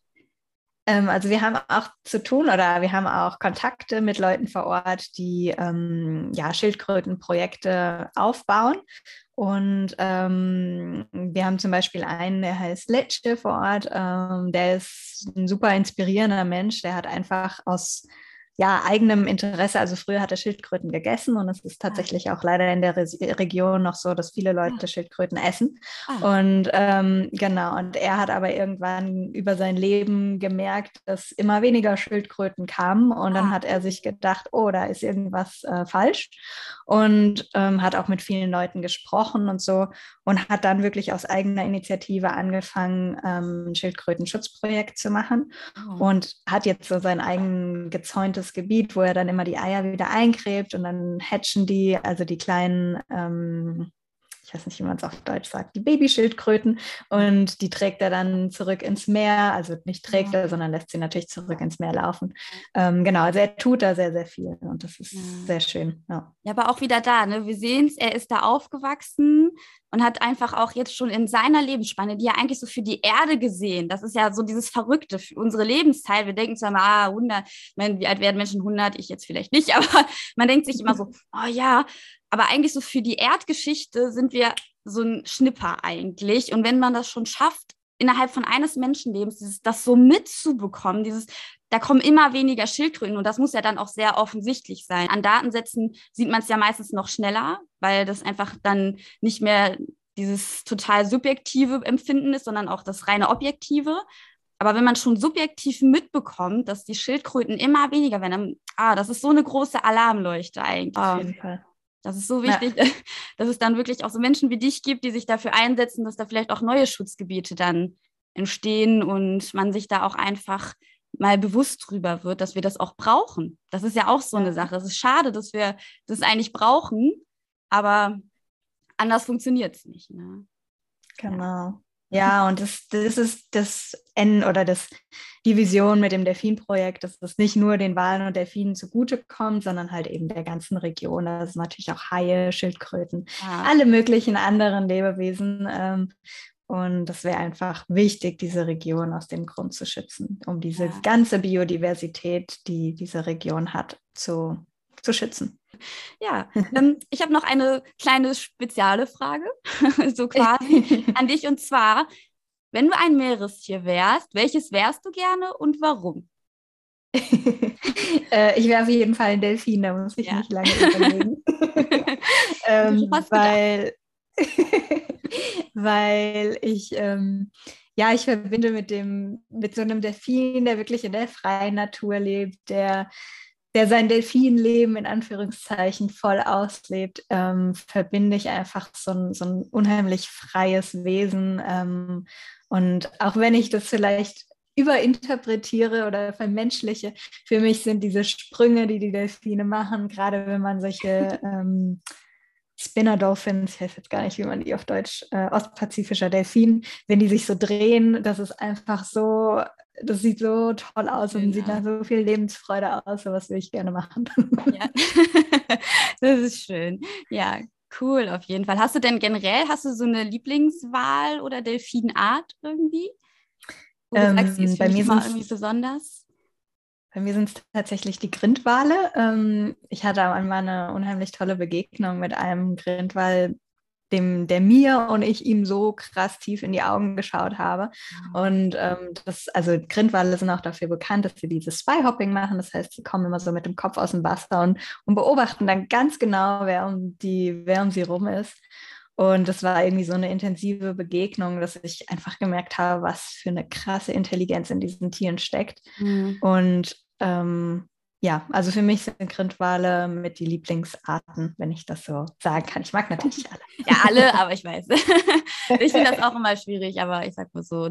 Ähm, also wir haben auch zu tun oder wir haben auch Kontakte mit Leuten vor Ort, die ähm, ja, Schildkrötenprojekte aufbauen. Und ähm, wir haben zum Beispiel einen, der heißt Lecce vor Ort. Ähm, der ist ein super inspirierender Mensch. Der hat einfach aus ja, eigenem Interesse. Also früher hat er Schildkröten gegessen und es ist ah. tatsächlich auch leider in der Re Region noch so, dass viele Leute ah. Schildkröten essen. Ah. Und ähm, genau, und er hat aber irgendwann über sein Leben gemerkt, dass immer weniger Schildkröten kamen und dann hat er sich gedacht, oh, da ist irgendwas äh, falsch und ähm, hat auch mit vielen Leuten gesprochen und so und hat dann wirklich aus eigener Initiative angefangen, ähm, ein Schildkrötenschutzprojekt zu machen oh. und hat jetzt so sein eigen gezäuntes Gebiet, wo er dann immer die Eier wieder eingräbt und dann hatchen die, also die kleinen ähm, ich weiß nicht, wie man es auf Deutsch sagt, die Babyschildkröten und die trägt er dann zurück ins Meer. Also nicht trägt er, sondern lässt sie natürlich zurück ins Meer laufen. Ähm, genau, also er tut da sehr, sehr viel und das ist ja. sehr schön. Ja. ja, aber auch wieder da, ne? wir sehen es, er ist da aufgewachsen und hat einfach auch jetzt schon in seiner Lebensspanne, die er eigentlich so für die Erde gesehen, das ist ja so dieses Verrückte für unsere Lebenszeit. Wir denken zwar mal, ah, 100, ich meine, wie alt werden Menschen 100? Ich jetzt vielleicht nicht, aber man denkt sich immer so, oh ja, aber eigentlich so für die Erdgeschichte sind wir so ein Schnipper eigentlich. Und wenn man das schon schafft, innerhalb von eines Menschenlebens, dieses, das so mitzubekommen, dieses, da kommen immer weniger Schildkröten und das muss ja dann auch sehr offensichtlich sein. An Datensätzen sieht man es ja meistens noch schneller, weil das einfach dann nicht mehr dieses total subjektive Empfinden ist, sondern auch das reine objektive. Aber wenn man schon subjektiv mitbekommt, dass die Schildkröten immer weniger werden, dann, ah, das ist so eine große Alarmleuchte eigentlich. Auf jeden Fall. Das ist so wichtig, ja. dass es dann wirklich auch so Menschen wie dich gibt, die sich dafür einsetzen, dass da vielleicht auch neue Schutzgebiete dann entstehen und man sich da auch einfach mal bewusst drüber wird, dass wir das auch brauchen. Das ist ja auch so eine Sache. Es ist schade, dass wir das eigentlich brauchen, aber anders funktioniert es nicht. Ne? Genau. Ja, und das, das ist das N oder das, die Vision mit dem Delfinprojekt, dass es nicht nur den Walen und Delfinen zugutekommt, sondern halt eben der ganzen Region. Das ist natürlich auch Haie, Schildkröten, ja. alle möglichen anderen Lebewesen. Ähm, und das wäre einfach wichtig, diese Region aus dem Grund zu schützen, um diese ja. ganze Biodiversität, die diese Region hat, zu, zu schützen. Ja, ähm, ich habe noch eine kleine spezielle Frage, so quasi an dich. Und zwar, wenn du ein Meerestier wärst, welches wärst du gerne und warum? äh, ich wäre auf jeden Fall ein Delfin, da muss ich ja. nicht lange überlegen. ähm, weil, weil ich, ähm, ja, ich verbinde mit dem, mit so einem Delfin, der wirklich in der freien Natur lebt, der der sein Delfinleben in Anführungszeichen voll auslebt, ähm, verbinde ich einfach so ein, so ein unheimlich freies Wesen. Ähm, und auch wenn ich das vielleicht überinterpretiere oder vermenschliche, für mich sind diese Sprünge, die die Delfine machen, gerade wenn man solche ähm, Spinner Dolphins, ich weiß jetzt gar nicht, wie man die auf Deutsch, äh, ostpazifischer Delfin, wenn die sich so drehen, das ist einfach so das sieht so toll aus und sieht nach so viel Lebensfreude aus. So was will ich gerne machen. Ja. das ist schön. Ja, cool auf jeden Fall. Hast du denn generell, hast du so eine Lieblingswahl oder Delfinart irgendwie? Ähm, sagst, bei mir irgendwie besonders? Bei mir sind es tatsächlich die Grindwale. Ähm, ich hatte einmal eine unheimlich tolle Begegnung mit einem Grindwal, dem, der mir und ich ihm so krass tief in die Augen geschaut habe. Und ähm, das, also Grindwale sind auch dafür bekannt, dass sie dieses Spy-Hopping machen. Das heißt, sie kommen immer so mit dem Kopf aus dem Wasser und, und beobachten dann ganz genau, wer um die, wer um sie rum ist. Und das war irgendwie so eine intensive Begegnung, dass ich einfach gemerkt habe, was für eine krasse Intelligenz in diesen Tieren steckt. Mhm. Und ähm, ja, also für mich sind Grindwale mit die Lieblingsarten, wenn ich das so sagen kann. Ich mag natürlich alle. Ja, alle, aber ich weiß. ich finde das auch immer schwierig, aber ich sag mal so,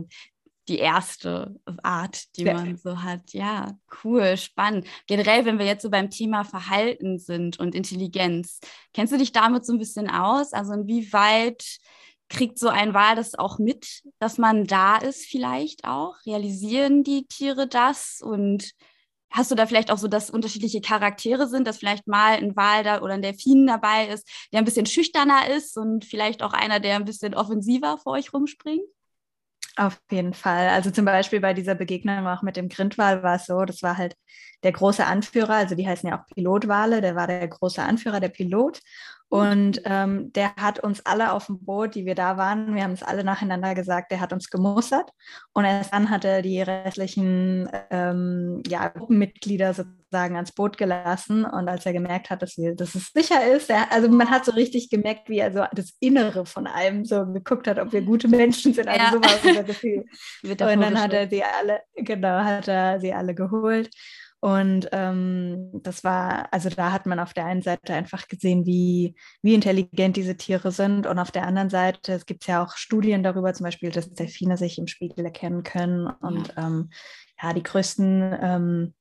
die erste Art, die man so hat. Ja, cool, spannend. Generell, wenn wir jetzt so beim Thema Verhalten sind und Intelligenz, kennst du dich damit so ein bisschen aus? Also inwieweit kriegt so ein Wal das auch mit, dass man da ist vielleicht auch? Realisieren die Tiere das und Hast du da vielleicht auch so, dass unterschiedliche Charaktere sind, dass vielleicht mal ein Wal da oder ein Delfin dabei ist, der ein bisschen schüchterner ist und vielleicht auch einer, der ein bisschen offensiver vor euch rumspringt? Auf jeden Fall. Also zum Beispiel bei dieser Begegnung auch mit dem Grindwal war es so, das war halt der große Anführer, also die heißen ja auch Pilotwale, der war der große Anführer, der Pilot. Und ähm, der hat uns alle auf dem Boot, die wir da waren, wir haben es alle nacheinander gesagt, der hat uns gemustert. Und erst dann hat er die restlichen ähm, ja, Gruppenmitglieder sozusagen ans Boot gelassen. Und als er gemerkt hat, dass, wir, dass es sicher ist, er, also man hat so richtig gemerkt, wie er so das Innere von einem so geguckt hat, ob wir gute Menschen sind. Also ja. so war unser Gefühl. und dann hat er sie alle, genau, hat er sie alle geholt. Und ähm, das war, also da hat man auf der einen Seite einfach gesehen, wie, wie intelligent diese Tiere sind. Und auf der anderen Seite, es gibt ja auch Studien darüber, zum Beispiel, dass Delfine sich im Spiegel erkennen können. Und ja, ähm, ja die größten, ähm,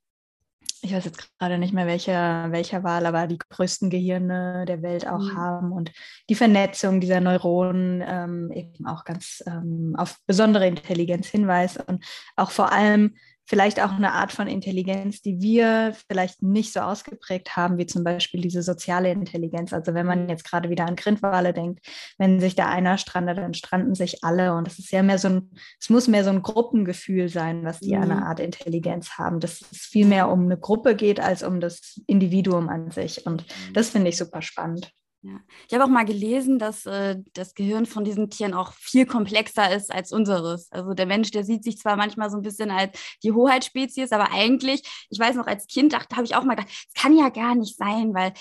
ich weiß jetzt gerade nicht mehr welcher, welcher Wahl, aber die größten Gehirne der Welt auch mhm. haben und die Vernetzung dieser Neuronen ähm, eben auch ganz ähm, auf besondere Intelligenz hinweist und auch vor allem vielleicht auch eine Art von Intelligenz, die wir vielleicht nicht so ausgeprägt haben, wie zum Beispiel diese soziale Intelligenz. Also wenn man jetzt gerade wieder an Grindwale denkt, wenn sich da einer strandet, dann stranden sich alle. Und es ist ja mehr so ein, es muss mehr so ein Gruppengefühl sein, was die mhm. eine Art Intelligenz haben, dass es viel mehr um eine Gruppe geht als um das Individuum an sich. Und mhm. das finde ich super spannend. Ja. Ich habe auch mal gelesen, dass äh, das Gehirn von diesen Tieren auch viel komplexer ist als unseres. Also der Mensch, der sieht sich zwar manchmal so ein bisschen als die Hoheitsspezies, aber eigentlich, ich weiß noch, als Kind dachte, habe ich auch mal gedacht, es kann ja gar nicht sein, weil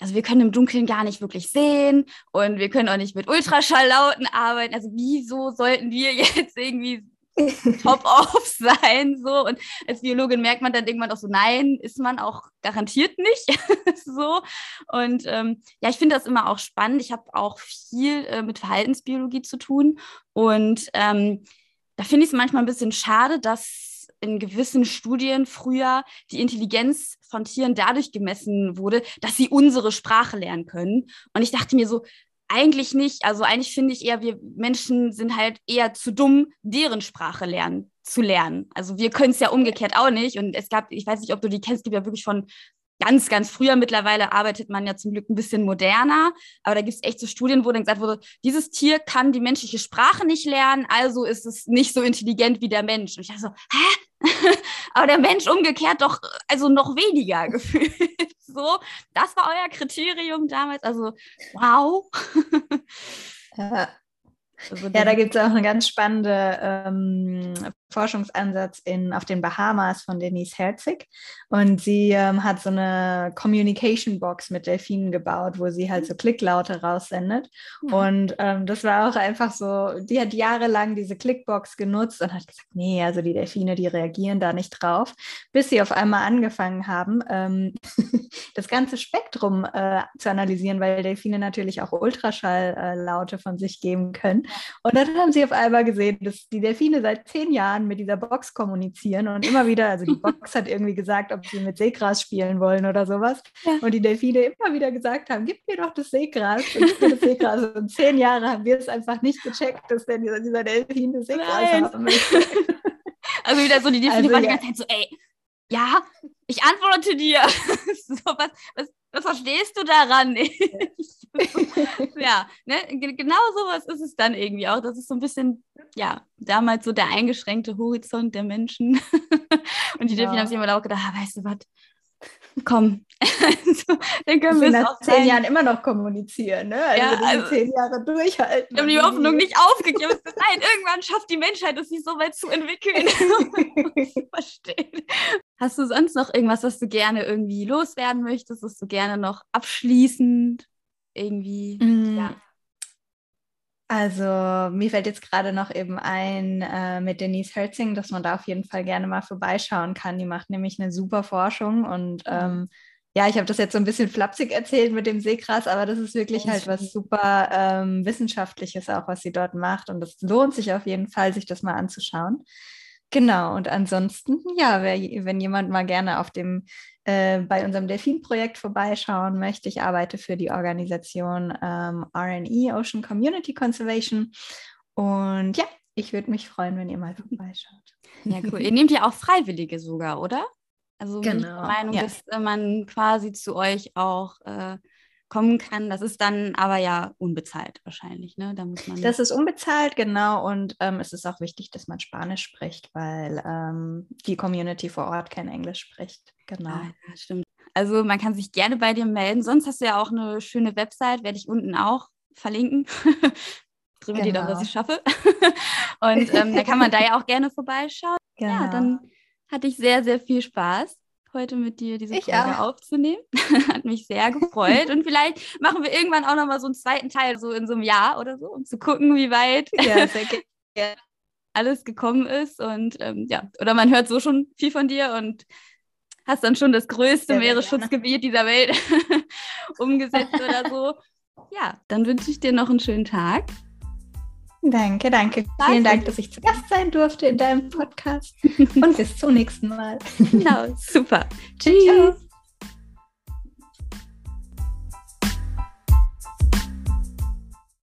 also wir können im Dunkeln gar nicht wirklich sehen und wir können auch nicht mit Ultraschalllauten arbeiten. Also wieso sollten wir jetzt irgendwie top-off sein. So. Und als Biologin merkt man dann irgendwann auch so, nein, ist man auch garantiert nicht. so. Und ähm, ja, ich finde das immer auch spannend. Ich habe auch viel äh, mit Verhaltensbiologie zu tun. Und ähm, da finde ich es manchmal ein bisschen schade, dass in gewissen Studien früher die Intelligenz von Tieren dadurch gemessen wurde, dass sie unsere Sprache lernen können. Und ich dachte mir so, eigentlich nicht. Also eigentlich finde ich eher, wir Menschen sind halt eher zu dumm, deren Sprache lernen zu lernen. Also wir können es ja umgekehrt auch nicht. Und es gab, ich weiß nicht, ob du die kennst, es gibt ja wirklich von ganz, ganz früher mittlerweile arbeitet man ja zum Glück ein bisschen moderner, aber da gibt es echt so Studien, wo dann gesagt wurde, dieses Tier kann die menschliche Sprache nicht lernen, also ist es nicht so intelligent wie der Mensch. Und ich dachte so, hä? Aber der Mensch umgekehrt doch, also noch weniger gefühlt. so, das war euer Kriterium damals, also wow. ja. Also ja, da gibt es auch eine ganz spannende ähm, Forschungsansatz in, auf den Bahamas von Denise Herzig. Und sie ähm, hat so eine Communication Box mit Delfinen gebaut, wo sie halt so Klicklaute raussendet. Ja. Und ähm, das war auch einfach so, die hat jahrelang diese Clickbox genutzt und hat gesagt, nee, also die Delfine, die reagieren da nicht drauf, bis sie auf einmal angefangen haben, ähm, das ganze Spektrum äh, zu analysieren, weil Delfine natürlich auch Ultraschalllaute äh, von sich geben können. Und dann haben sie auf einmal gesehen, dass die Delfine seit zehn Jahren mit dieser Box kommunizieren und immer wieder, also die Box hat irgendwie gesagt, ob sie mit Seegras spielen wollen oder sowas. Ja. Und die Delfine immer wieder gesagt haben, gib mir doch das Seegras. Und das Seegras. Und zehn Jahre haben wir es einfach nicht gecheckt, dass denn dieser, dieser Delfin das Seegras Nein. haben möchte. Also wieder so die Delfine also, waren die ganze Zeit so, ey, ja, ich antworte dir. so, was, was, was verstehst du daran? ja, ne? genau sowas ist es dann irgendwie auch. Das ist so ein bisschen ja, damals so der eingeschränkte Horizont der Menschen. und die ja. Delfine haben sich immer auch gedacht, ah, weißt du was, komm, dann können wir nach zehn sein. Jahren immer noch kommunizieren, ne? Also, ja, also zehn Jahre durchhalten. Wir haben die Hoffnung nicht aufgegeben. Nein, irgendwann schafft die Menschheit es sich so weit zu entwickeln. Verstehen. Hast du sonst noch irgendwas, was du gerne irgendwie loswerden möchtest, was du gerne noch abschließend irgendwie, mm. ja. Also mir fällt jetzt gerade noch eben ein äh, mit Denise Herzing, dass man da auf jeden Fall gerne mal vorbeischauen kann. Die macht nämlich eine super Forschung und ähm, ja, ich habe das jetzt so ein bisschen flapsig erzählt mit dem Seegras, aber das ist wirklich halt was super ähm, Wissenschaftliches auch, was sie dort macht. Und es lohnt sich auf jeden Fall, sich das mal anzuschauen. Genau, und ansonsten, ja, wer, wenn jemand mal gerne auf dem äh, bei unserem Delfin-Projekt vorbeischauen möchte, ich arbeite für die Organisation ähm, RNE, Ocean Community Conservation. Und ja, ich würde mich freuen, wenn ihr mal vorbeischaut. Ja, cool. ihr nehmt ja auch Freiwillige sogar, oder? Also genau. die Meinung, ja. dass äh, man quasi zu euch auch äh, kommen kann. Das ist dann aber ja unbezahlt wahrscheinlich, ne? Da muss man das ist unbezahlt, genau. Und ähm, es ist auch wichtig, dass man Spanisch spricht, weil ähm, die Community vor Ort kein Englisch spricht. Genau. Ah, ja, stimmt. Also man kann sich gerne bei dir melden. Sonst hast du ja auch eine schöne Website, werde ich unten auch verlinken. Drüber genau. dir doch, was ich schaffe. Und ähm, da kann man da ja auch gerne vorbeischauen. Genau. Ja, dann hatte ich sehr, sehr viel Spaß heute mit dir diese ich Folge auch. aufzunehmen. Hat mich sehr gefreut. Und vielleicht machen wir irgendwann auch nochmal so einen zweiten Teil, so in so einem Jahr oder so, um zu gucken, wie weit ja, alles gekommen ist. Und ähm, ja, oder man hört so schon viel von dir und hast dann schon das größte Meeresschutzgebiet dieser Welt umgesetzt oder so. Ja, dann wünsche ich dir noch einen schönen Tag. Danke, danke. Vielen Dank, dass ich zu Gast sein durfte in deinem Podcast. Und bis zum nächsten Mal. Genau, super. Tschüss. Ciao.